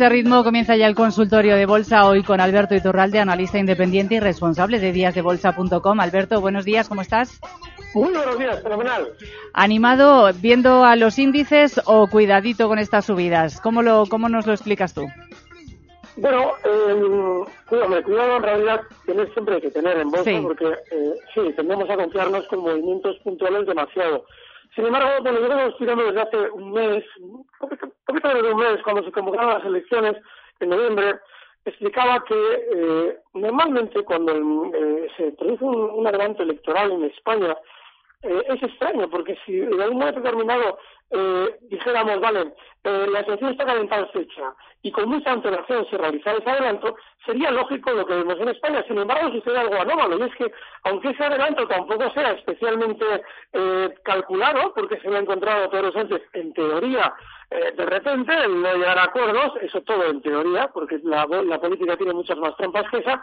este ritmo comienza ya el consultorio de bolsa hoy con Alberto Iturralde, analista independiente y responsable de díasdebolsa.com. Alberto, buenos días, ¿cómo estás? Muy buenos días, fenomenal. ¿Animado viendo a los índices o cuidadito con estas subidas? ¿Cómo, lo, cómo nos lo explicas tú? Bueno, eh, cuidado, en realidad tienes siempre que tener en bolsa porque eh, sí, tendemos a confiarnos con movimientos puntuales demasiado. Sin embargo, bueno, yo vengo estudiando desde hace un mes, poquito, menos de un mes, cuando se convocaron las elecciones en noviembre, explicaba que eh, normalmente cuando eh, se produce un, un, adelanto electoral en España, eh, es extraño, porque si en algún momento determinado eh, dijéramos, vale, eh, la elección está calentada fecha y con mucha antelación se realizara ese adelanto, sería lógico lo que vemos en España. Sin embargo, sucede algo anómalo y es que, aunque ese adelanto tampoco sea especialmente eh, calculado, porque se lo ha encontrado Pedro Sánchez en teoría, eh, de repente, el no llegar a acuerdos, eso todo en teoría, porque la, la política tiene muchas más trampas que esa,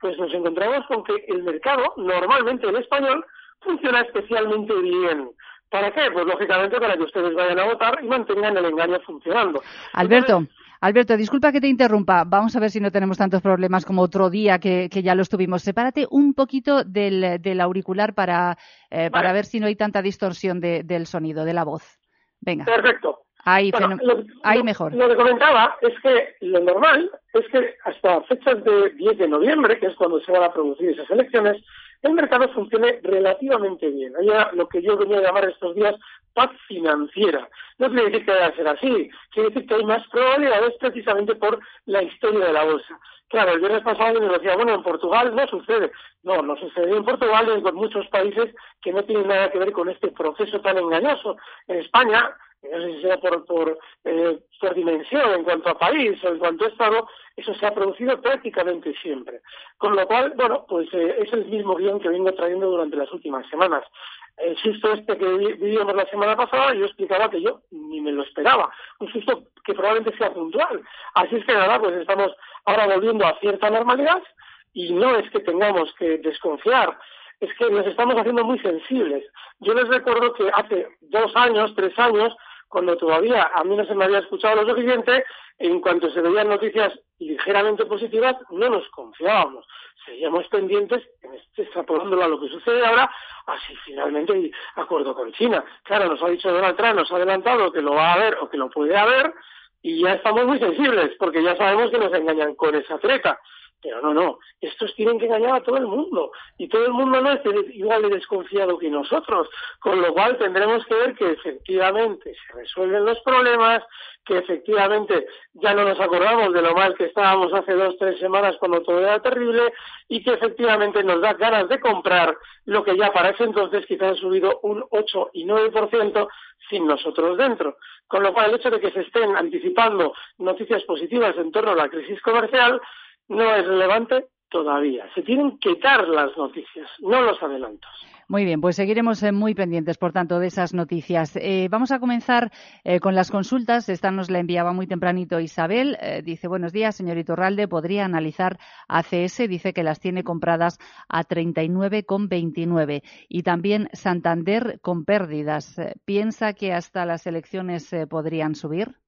pues nos encontramos con que el mercado, normalmente el español, funciona especialmente bien. ¿Para qué? Pues lógicamente para que ustedes vayan a votar y mantengan el engaño funcionando. Alberto. Alberto, disculpa que te interrumpa. Vamos a ver si no tenemos tantos problemas como otro día que, ya los tuvimos. Sepárate un poquito del, del auricular para, eh, para ver si no hay tanta distorsión de, del sonido, de la voz. Venga. Perfecto. Ahí, ahí mejor. Lo que comentaba es que lo normal es que hasta fechas de 10 de noviembre, que es cuando se van a producir esas elecciones, el mercado funcione relativamente bien. Haya lo que yo venía a llamar estos días paz financiera. No quiere decir que vaya a ser así, quiere decir que hay más probabilidades precisamente por la historia de la bolsa. Claro, el viernes pasado me decía, bueno, en Portugal no sucede. No, no sucede en Portugal y en muchos países que no tienen nada que ver con este proceso tan engañoso. En España, sea por, por, eh, por dimensión en cuanto a país o en cuanto a Estado, eso se ha producido prácticamente siempre. Con lo cual, bueno, pues eh, es el mismo guion que vengo trayendo durante las últimas semanas. El susto este que vivimos la semana pasada, yo explicaba que yo ni me lo esperaba. Un susto que probablemente sea puntual. Así es que nada, pues estamos ahora volviendo a cierta normalidad y no es que tengamos que desconfiar es que nos estamos haciendo muy sensibles. Yo les recuerdo que hace dos años, tres años, cuando todavía a mí no se me había escuchado lo suficiente, en cuanto se veían noticias ligeramente positivas, no nos confiábamos. Seguíamos pendientes, extrapolándolo a lo que sucede ahora, así finalmente hay acuerdo con China. Claro, nos ha dicho Donald Trump, nos ha adelantado que lo va a haber o que lo puede haber, y ya estamos muy sensibles, porque ya sabemos que nos engañan con esa treta. Pero no, no, estos tienen que engañar a todo el mundo y todo el mundo no es igual de desconfiado que nosotros, con lo cual tendremos que ver que efectivamente se resuelven los problemas, que efectivamente ya no nos acordamos de lo mal que estábamos hace dos, tres semanas cuando todo era terrible y que efectivamente nos da ganas de comprar lo que ya para ese entonces quizás ha subido un 8 y 9% sin nosotros dentro. Con lo cual el hecho de que se estén anticipando noticias positivas en torno a la crisis comercial no es relevante todavía. Se tienen que dar las noticias, no los adelantos. Muy bien, pues seguiremos eh, muy pendientes, por tanto, de esas noticias. Eh, vamos a comenzar eh, con las consultas. Esta nos la enviaba muy tempranito Isabel. dice, buenos días, señor Iturralde. ¿Podría analizar ACS? Dice que las tiene compradas a 39,29. Y también Santander con pérdidas. ¿Piensa que hasta las elecciones podrían subir?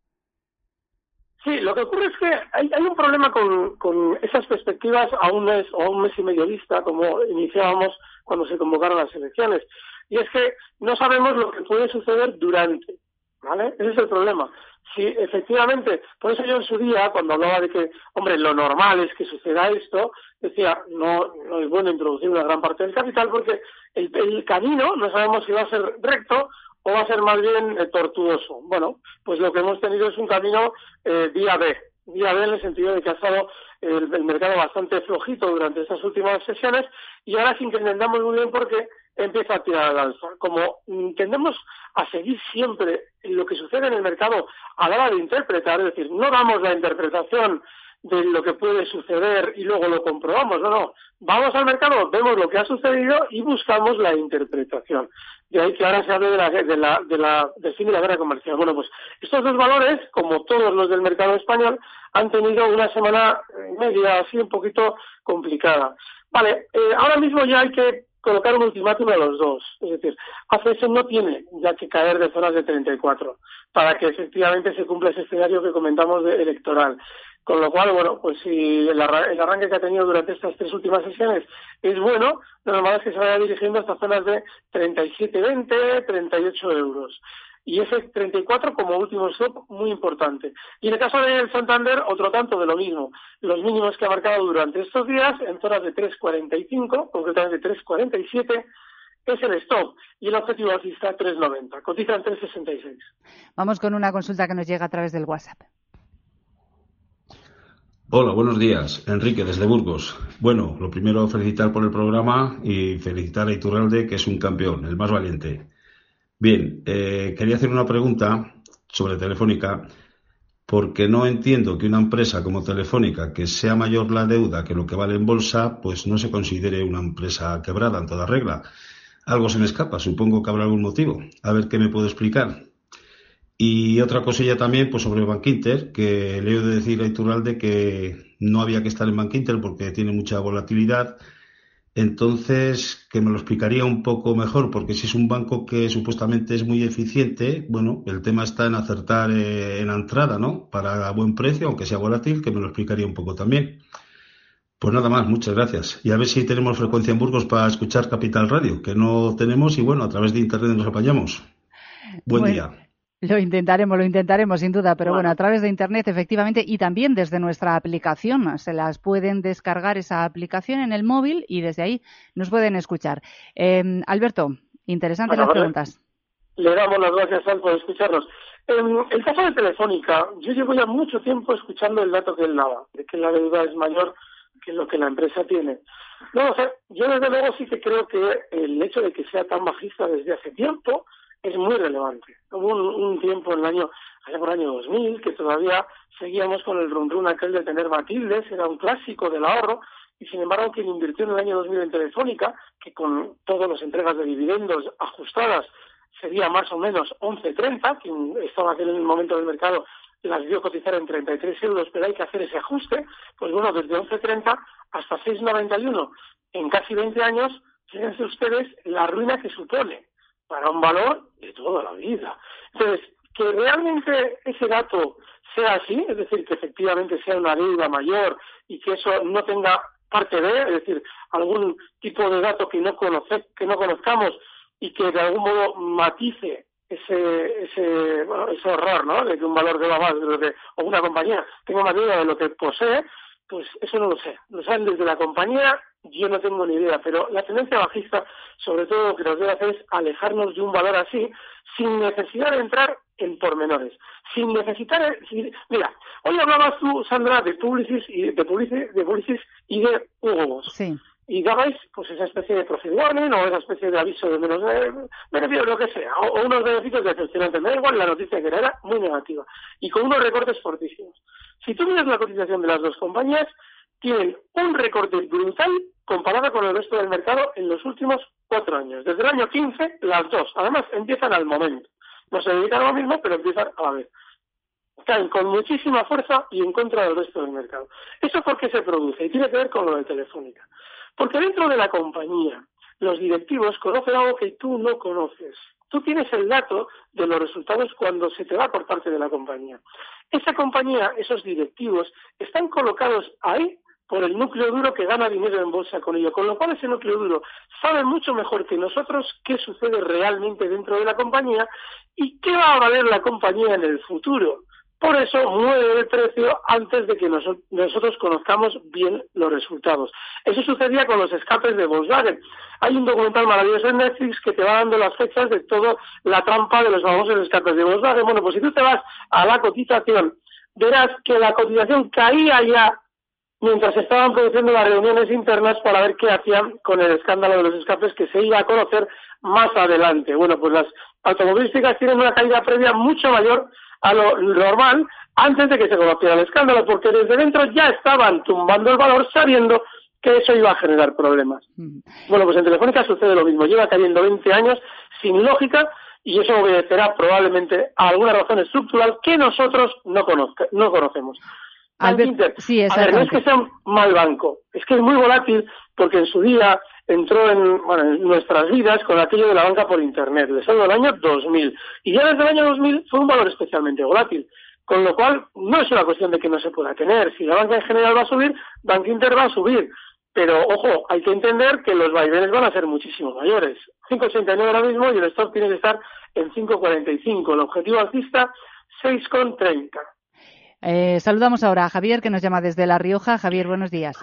Sí, lo que ocurre es que hay, un problema con, con, esas perspectivas a un mes o a un mes y medio vista, como iniciábamos cuando se convocaron las elecciones. Y es que no sabemos lo que puede suceder durante. ¿Vale? Ese es el problema. Si efectivamente, por eso yo en su día, cuando hablaba de que, hombre, lo normal es que suceda esto, decía, no, no es bueno introducir una gran parte del capital porque el, el camino no sabemos si va a ser recto o va a ser más bien eh, tortuoso. Bueno, pues lo que hemos tenido es un camino eh, día B, día B en el sentido de que ha estado el, mercado bastante flojito durante estas últimas sesiones y ahora sin que entendamos muy bien por qué empieza a tirar al alza. Como tendemos a seguir siempre lo que sucede en el mercado a la hora de interpretar, es decir, no damos la interpretación de lo que puede suceder y luego lo comprobamos, no, no. Vamos al mercado, vemos lo que ha sucedido y buscamos la interpretación. De ahí que ahora se hable de la, de la, de la, del fin de la guerra comercial. Bueno, pues estos dos valores, como todos los del mercado español, han tenido una semana media así un poquito complicada. Vale, eh, ahora mismo ya hay que colocar un ultimátum a los dos. Es decir, ACS no tiene ya que caer de zonas de 34 para que efectivamente se cumpla ese escenario que comentamos de electoral. Con lo cual, bueno, pues si el, arranque que ha tenido durante estas tres últimas sesiones es bueno, lo normal es que se vaya dirigiendo hasta zonas de 37,20, 38 euros. Y ese 34 como último stop muy importante. Y en el caso del Santander, otro tanto de lo mismo. Los mínimos que ha marcado durante estos días, en zonas de 3,45, concretamente 3,47, es el stop y el objetivo alcista 3,90. Cotiza en 3,66. Vamos con una consulta que nos llega a través del WhatsApp. Hola, buenos días. Enrique, desde Burgos. Bueno, lo primero, felicitar por el programa y felicitar a Iturralde, que es un campeón, el más valiente. Bien, eh, quería hacer una pregunta sobre Telefónica, porque no entiendo que una empresa como Telefónica, que sea mayor la deuda que lo que vale en bolsa, pues no se considere una empresa quebrada en toda regla. Algo se me escapa, supongo que habrá algún motivo. A ver qué me puedo explicar. Y otra cosilla también, pues sobre Bankinter, que le he de decir a Iturralde que no había que estar en Bankinter porque tiene mucha volatilidad. Entonces, que me lo explicaría un poco mejor, porque si es un banco que supuestamente es muy eficiente, bueno, el tema está en acertar eh, en la entrada, ¿no? Para buen precio, aunque sea volátil, que me lo explicaría un poco también. Pues nada más, muchas gracias. Y a ver si tenemos frecuencia en Burgos para escuchar Capital Radio, que no tenemos y bueno, a través de Internet nos apañamos. Buen día. Lo intentaremos, lo intentaremos sin duda, pero bueno. a través de Internet efectivamente y también desde nuestra aplicación. Se las pueden descargar esa aplicación en el móvil y desde ahí nos pueden escuchar. Eh, Alberto, interesantes las preguntas. Le damos las gracias, por escucharnos. En el caso de Telefónica, yo llevo ya mucho tiempo escuchando el dato que él daba, de que la deuda es mayor que lo que la empresa tiene. No, o sea, yo desde luego sí que creo que el hecho de que sea tan bajista desde hace tiempo es muy relevante. Hubo un, tiempo en el año, allá por el año 2000, que todavía seguíamos con el run aquel de tener Matildes, era un clásico del ahorro, y sin embargo quien invirtió en el año 2000 en Telefónica, que con todas las entregas de dividendos ajustadas sería más o menos 11.30, quien estaba en el momento del mercado las dio cotizar en 33 euros, pero hay que hacer ese ajuste, pues bueno, desde 11.30 hasta 6.91 en casi 20 años, fíjense ustedes la ruina que supone para un valor de toda la vida. Entonces, que realmente ese dato sea así, es decir, que efectivamente sea una deuda mayor y que eso no tenga parte de, es decir, algún tipo de dato que no, conoce, que no conozcamos y que de algún modo matice ese, ese, ese horror, ¿no? De que un valor deba más de lo que, o una compañía tenga más deuda de lo que posee, pues eso no lo sé. Lo saben desde la compañía, yo no tengo ni idea, pero la tendencia bajista, sobre todo lo que nos debe hacer es alejarnos de un valor así, sin necesidad de entrar en pormenores, sin necesitar, mira, hoy hablabas tú, Sandra, de Publicis y de Publicis, y de Hugo Sí. Y dabais pues esa especie de profit o esa especie de aviso de menos beneficios, lo que sea, o, unos beneficios decepcionantes. Me da igual la noticia que era, muy negativa. Y con unos recortes fortísimos. Si tú miras la cotización de las dos compañías, tienen un recorte brutal comparada con el resto del mercado en los últimos cuatro años. Desde el año 15, las dos. Además, empiezan al momento. No se dedican a lo mismo, pero empiezan a la vez. Caen con muchísima fuerza y en contra del resto del mercado. ¿Eso por qué se produce? Y tiene que ver con lo de Telefónica. Porque dentro de la compañía, los directivos conocen algo que tú no conoces. Tú tienes el dato de los resultados cuando se te va por parte de la compañía. Esa compañía, esos directivos, están colocados ahí por el núcleo duro que gana dinero en bolsa con ello, con lo cual ese núcleo duro sabe mucho mejor que nosotros qué sucede realmente dentro de la compañía y qué va a valer la compañía en el futuro. Por eso mueve el precio antes de que nosotros conozcamos bien los resultados. Eso sucedía con los escapes de Volkswagen. Hay un documental maravilloso en Netflix que te va dando las fechas de toda la trampa de los famosos escapes de Volkswagen. Bueno, pues si tú te vas a la cotización, verás que la cotización caía ya mientras estaban produciendo las reuniones internas para ver qué hacían con el escándalo de los escapes que se iba a conocer más adelante. Bueno, pues las automovilísticas tienen una caída previa mucho mayor a lo normal antes de que se conociera el escándalo, porque desde dentro ya estaban tumbando el valor sabiendo que eso iba a generar problemas. Bueno, pues en Telefónica sucede lo mismo, lleva cayendo 20 años sin lógica y eso obedecerá probablemente a alguna razón estructural que nosotros no, no conocemos. Albert, sí, a ver, no es que sea un mal banco, es que es muy volátil porque en su día entró en, bueno, en nuestras vidas con aquello de la banca por Internet, desde el año 2000. Y ya desde el año 2000 fue un valor especialmente volátil. Con lo cual, no es una cuestión de que no se pueda tener. Si la banca en general va a subir, Bank Inter va a subir. Pero, ojo, hay que entender que los vaivenes van a ser muchísimo mayores. 5,89 ahora mismo y el stock tiene que estar en 5,45. El objetivo alcista, 6,30. Eh, saludamos ahora a Javier, que nos llama desde La Rioja. Javier, buenos días.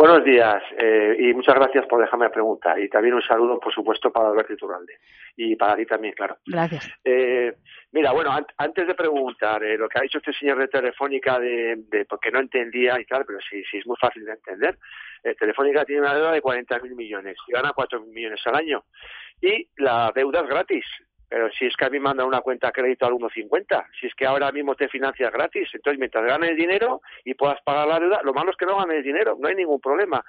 Buenos días eh, y muchas gracias por dejarme preguntar. Y también un saludo, por supuesto, para Alberto Iturralde. Y para ti también, claro. Gracias. Eh, mira, bueno, antes de preguntar eh, lo que ha dicho este señor de Telefónica, de, de porque no entendía y tal, pero sí, sí es muy fácil de entender. Eh, Telefónica tiene una deuda de 40.000 millones y gana 4.000 millones al año. Y la deuda es gratis. Pero si es que a mí me mandan una cuenta de crédito al 1,50, si es que ahora mismo te financias gratis, entonces mientras ganes dinero y puedas pagar la deuda, lo malo es que no ganes dinero, no hay ningún problema.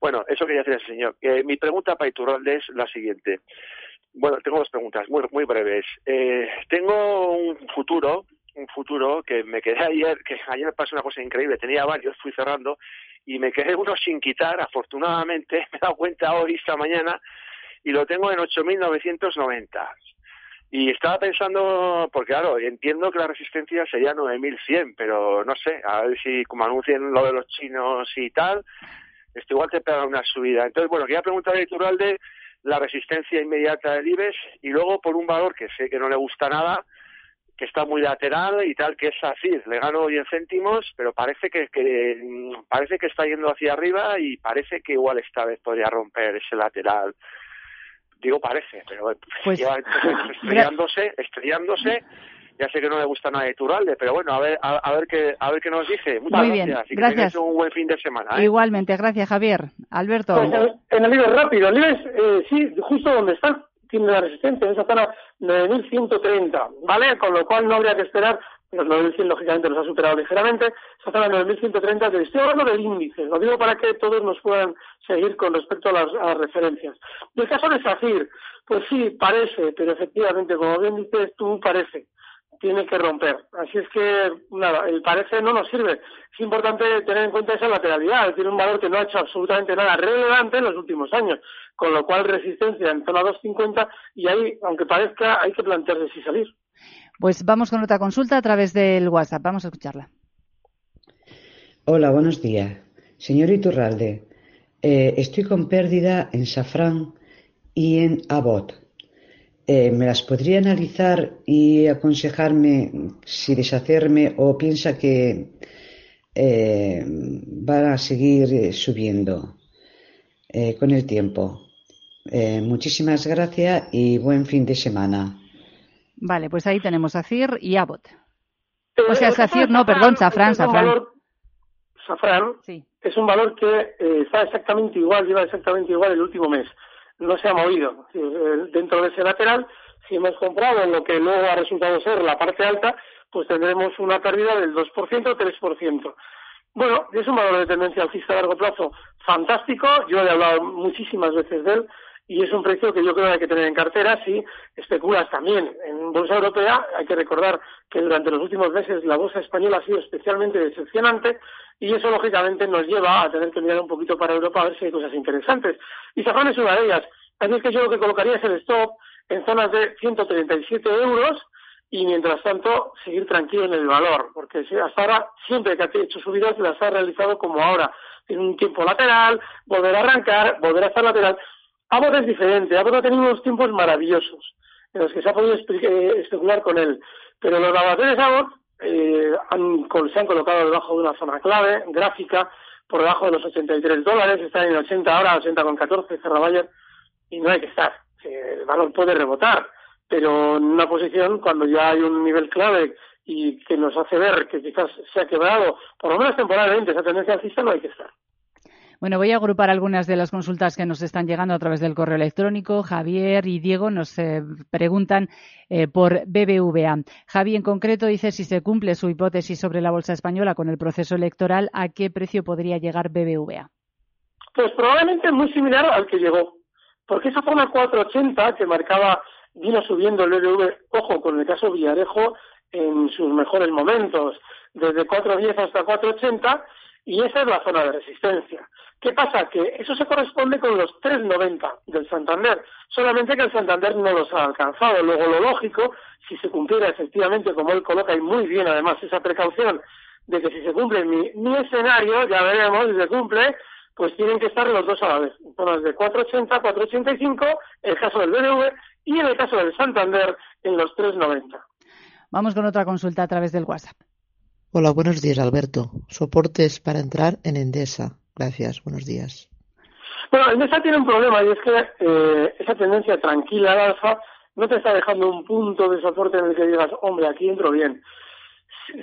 Bueno, eso quería decir el señor. Eh, mi pregunta para Iturralde es la siguiente. Bueno, tengo dos preguntas muy, muy breves. Eh, tengo un futuro, un futuro que me quedé ayer, que ayer me pasó una cosa increíble, tenía varios, fui cerrando y me quedé uno sin quitar, afortunadamente, me he dado cuenta hoy, esta mañana, y lo tengo en 8.990. Y estaba pensando, porque claro, entiendo que la resistencia sería 9100, pero no sé, a ver si como anuncien lo de los chinos y tal, esto igual te pega una subida. Entonces, bueno, quería preguntar a de la resistencia inmediata del IBEX y luego por un valor que sé que no le gusta nada, que está muy lateral y tal, que es así, le gano 10 céntimos, pero parece que, que parece que está yendo hacia arriba y parece que igual esta vez podría romper ese lateral digo parece, pero pues, lleva estrellándose, estrellándose. Ya sé que no le gusta nada de Turalde, pero bueno, a ver, a, ver qué, a ver qué nos dice. Muchas Muy bien, gracias. gracias. un buen fin de semana. ¿eh? Igualmente, gracias Javier. Alberto. Pues, en el libro rápido, el eh, sí, justo donde está, tiene la resistencia, en esa zona 9130, ¿vale? Con lo cual no habría que esperar los 9.100 lógicamente los ha superado ligeramente, esa zona 9.130, estoy hablando del índice, lo digo para que todos nos puedan seguir con respecto a las, referencias. Y el caso de SACIR, pues sí, parece, pero efectivamente, como bien dices tú, parece, tiene que romper. Así es que, nada, el parece no nos sirve. Es importante tener en cuenta esa lateralidad, tiene un valor que no ha hecho absolutamente nada relevante en los últimos años, con lo cual resistencia en zona 250 y ahí, aunque parezca, hay que plantearse si salir. Pues vamos con otra consulta a través del WhatsApp. Vamos a escucharla. Hola, buenos días. Señor Iturralde, eh, estoy con pérdida en Safran y en Abot. Eh, ¿Me las podría analizar y aconsejarme si deshacerme o piensa que eh, van a seguir subiendo con el tiempo? muchísimas gracias y buen fin de semana. Vale, pues ahí tenemos a CIR y Abbott. O sea, Safir, no, perdón, Safran, Safran. Safran sí. es un valor que eh, está exactamente igual, lleva exactamente igual el último mes. No se ha movido. Eh, dentro de ese lateral, si hemos comprado en lo que luego ha resultado ser la parte alta, pues tendremos una pérdida del 2% o 3%. Bueno, es un valor de tendencia alcista a largo plazo fantástico. Yo he hablado muchísimas veces de él y es un precio que yo creo que hay que tener en cartera si especulas también en bolsa europea. Hay que recordar que durante los últimos meses la bolsa española ha sido especialmente decepcionante y eso lógicamente nos lleva a tener que mirar un poquito para Europa a ver si hay cosas interesantes. Y Safran es una de ellas. Así es que yo lo que colocaría es el stop en zonas de 137 euros y mientras tanto seguir tranquilo en el valor, porque hasta ahora siempre que ha hecho subidas las ha realizado como ahora, en un tiempo lateral, volver a arrancar, volver a estar lateral. Abbott es diferente, Abbott ha tenido unos tiempos maravillosos en los que se ha podido eh, especular con él, pero los laboratorios Abbott eh, han, se han colocado debajo de una zona clave, gráfica, por debajo de los 83 dólares, están en 80 ahora, 80 con 14, Bayer, y no hay que estar. El valor puede rebotar pero en una posición cuando ya hay un nivel clave y que nos hace ver que quizás se ha quebrado, por lo menos temporalmente, esa tendencia alcista no hay que estar. Bueno, voy a agrupar algunas de las consultas que nos están llegando a través del correo electrónico. Javier y Diego nos eh, preguntan eh, por BBVA. Javi, en concreto, dice si se cumple su hipótesis sobre la bolsa española con el proceso electoral, ¿a qué precio podría llegar BBVA? Pues probablemente muy similar al que llegó, porque esa zona 480 que marcaba vino subiendo el BBV, ojo, con el caso Villarejo, en sus mejores momentos, desde 4.10 hasta 4.80, y esa es la zona de resistencia. ¿Qué pasa? Que eso se corresponde con los 3.90 del Santander, solamente que el Santander no los ha alcanzado. Luego, lo lógico, si se cumpliera efectivamente, como él coloca, y muy bien además esa precaución, de que si se cumple mi, escenario, ya veremos si se cumple, pues tienen que estar los dos a la vez. Zonas de 4.80, 4.85, el caso del BBV, y en el caso del Santander en los 3,90. Vamos con otra consulta a través del WhatsApp. Hola, buenos días, Alberto. Soportes para entrar en Endesa. Gracias, buenos días. Bueno, Endesa tiene un problema y es que eh, esa tendencia tranquila al alfa no te está dejando un punto de soporte en el que digas, hombre, aquí entro bien.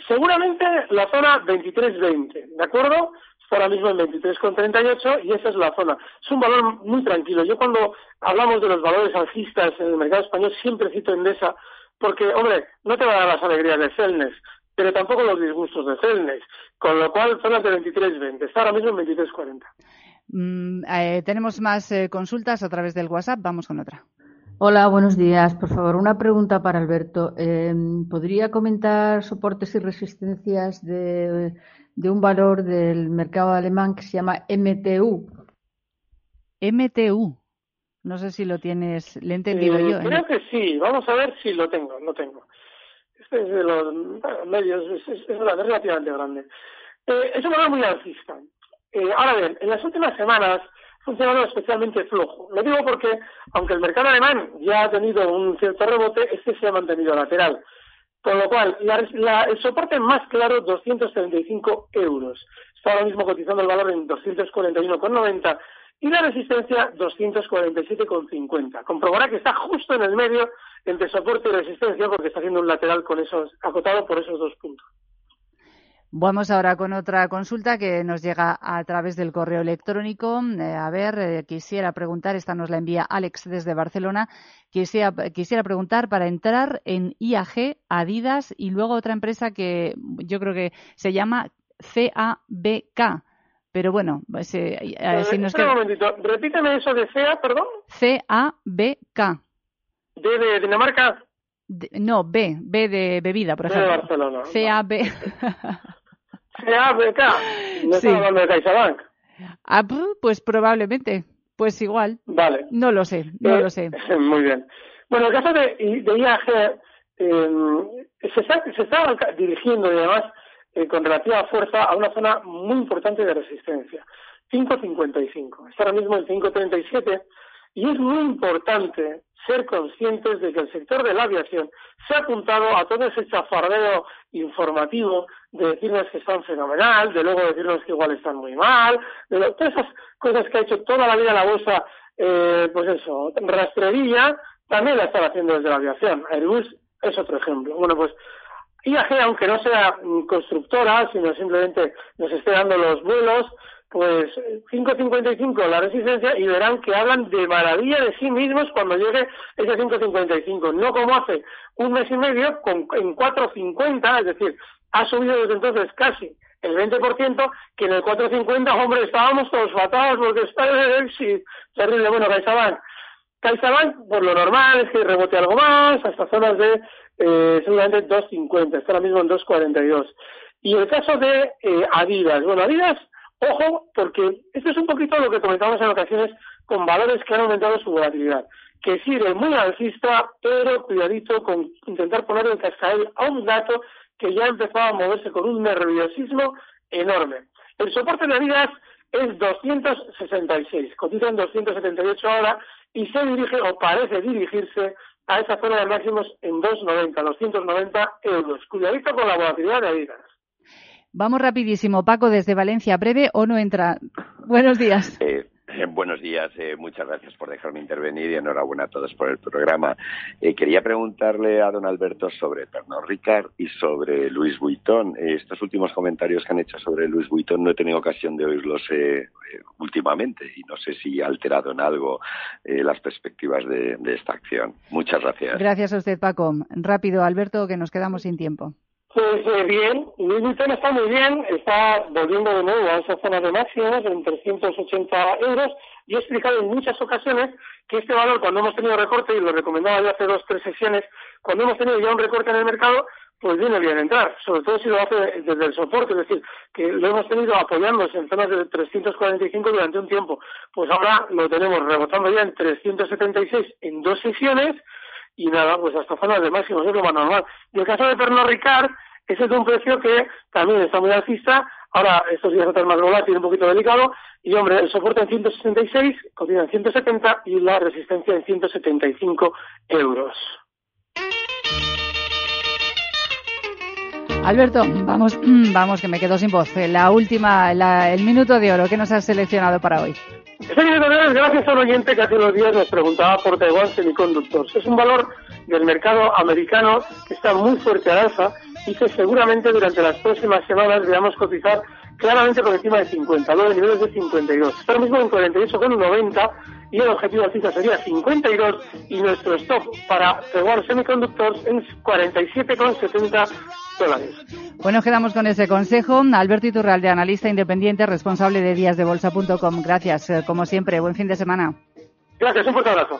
Seguramente la zona 23-20, ¿de acuerdo? ahora mismo en 23,38 y esa es la zona. Es un valor muy tranquilo. Yo cuando hablamos de los valores alcistas en el mercado español siempre cito Endesa porque, hombre, no te va a dar las alegrías de Celnes, pero tampoco los disgustos de Celnes, con lo cual zonas de 23,20. Está ahora mismo en 23,40. Mm, eh, tenemos más eh, consultas a través del WhatsApp. Vamos con otra. Hola, buenos días. Por favor, una pregunta para Alberto. Eh, ¿Podría comentar soportes y resistencias de de un valor del mercado alemán que se llama MTU. MTU. No sé si lo tienes, le he entendido eh, yo. ¿eh? Creo que sí, vamos a ver si lo tengo, lo tengo. Es de los medios, es, relativamente grande. Eh, es un valor muy alcista. Eh, ahora bien, en las últimas semanas funcionado especialmente flojo. Lo digo porque, aunque el mercado alemán ya ha tenido un cierto rebote, este se ha mantenido lateral. Con lo cual, el soporte más claro, 235 euros. Está ahora mismo cotizando el valor en 241,90 y la resistencia 247,50. Comprobará que está justo en el medio entre soporte y resistencia porque está haciendo un lateral con esos, acotado por esos dos puntos. Vamos ahora con otra consulta que nos llega a través del correo electrónico. Eh, a ver, eh, quisiera preguntar, esta nos la envía Alex desde Barcelona. Quisiera, quisiera preguntar para entrar en IAG, Adidas y luego otra empresa que yo creo que se llama CABK. Pero bueno, pues, eh, si nos queda... un momentito, repíteme eso de CA, perdón. CABK. ¿D de Dinamarca? no, B, B de bebida, por ejemplo. De Barcelona. CAB. CABK. ¿No sí. hablando de CaixaBank? Ah, pues probablemente. Pues igual. Vale. No lo sé, no eh, lo sé. Muy bien. Bueno, el caso de, de IAG eh, se, está, se está dirigiendo y además eh, con relativa fuerza a una zona muy importante de resistencia. 5.55. Está ahora mismo en 5.37 y es muy importante ser conscientes de que el sector de la aviación se ha apuntado a todo ese chafardeo informativo de decirnos que están fenomenal, de luego decirnos que igual están muy mal, de todas esas cosas que ha hecho toda la vida la bolsa, eh, pues eso, rastrería, también la están haciendo desde la aviación. Airbus es otro ejemplo. Bueno, pues IAG, aunque no sea constructora, sino simplemente nos esté dando los vuelos, pues 5.55 la resistencia y verán que hablan de maravilla de sí mismos cuando llegue ese 5.55, no como hace un mes y medio con, en 4.50, es decir, ha subido desde entonces casi el 20%, que en el 450, hombre, estábamos todos fatados porque está sí, terrible. Bueno, CaixaBank. CaixaBank, por lo normal, es que rebote algo más, hasta zonas de eh, seguramente 2.50, está ahora mismo en 2.42. Y el caso de eh, Adidas. Bueno, Adidas, ojo, porque esto es un poquito lo que comentamos en ocasiones con valores que han aumentado su volatilidad que sigue muy alcista, pero cuidadito con intentar poner en cascabel a un gato que ya empezaba a moverse con un nerviosismo enorme. El soporte de Adidas es 266, cotiza en 278 ahora y se dirige o parece dirigirse a esa zona de máximos en 290, 290 euros. Cuidadito con la volatilidad de Adidas. Vamos rapidísimo, Paco, desde Valencia, breve o no entra. Buenos días. Eh, eh, buenos días, eh, muchas gracias por dejarme intervenir y enhorabuena a todos por el programa. Quería preguntarle a don Alberto sobre Pernod Ricard y sobre Luis Vuitton. estos últimos comentarios que han hecho sobre Luis Vuitton no he tenido ocasión de oírlos últimamente y no sé si ha alterado en algo las perspectivas de, de esta acción. Muchas gracias. Gracias a usted, Paco. Rápido, Alberto, que nos quedamos sin tiempo. Pues eh, bien, Louis está muy bien, está volviendo de nuevo a esa zona de máximos en 380 euros y he explicado en muchas ocasiones que este valor cuando hemos tenido recorte, y lo recomendaba yo hace dos tres sesiones, cuando hemos tenido ya un recorte en el mercado, pues viene bien entrar, sobre todo si lo hace desde el soporte, es decir, que lo hemos tenido apoyándose en zonas de 345 durante un tiempo, pues ahora lo tenemos rebotando ya en 376 en dos sesiones y nada, pues hasta zonas de máximos, es lo más normal. Y el caso de Pernod Ricard, ese es un precio que también está muy alcista, ahora estos días a más volátil, un poquito delicado, y hombre, el soporte en 166, cotiza en 170 y la resistencia en 175 euros. Alberto, vamos, vamos, que me quedo sin voz. La última, el minuto de oro que nos has seleccionado para hoy. Es gracias a un oyente que hace unos días nos preguntaba por Taiwan Semiconductors. Es un valor del mercado americano que está muy fuerte al alza y que seguramente durante las próximas semanas veamos cotizar claramente por encima de 50, luego niveles de 52. Está ahora mismo en 48,90 y el objetivo alcista sería 52 y nuestro stop para Taiwan Semiconductors en 47,70 bueno, quedamos con ese consejo. Alberto Iturralde, analista independiente, responsable de díasdebolsa.com. Gracias, eh, como siempre. Buen fin de semana. Gracias, un fuerte abrazo.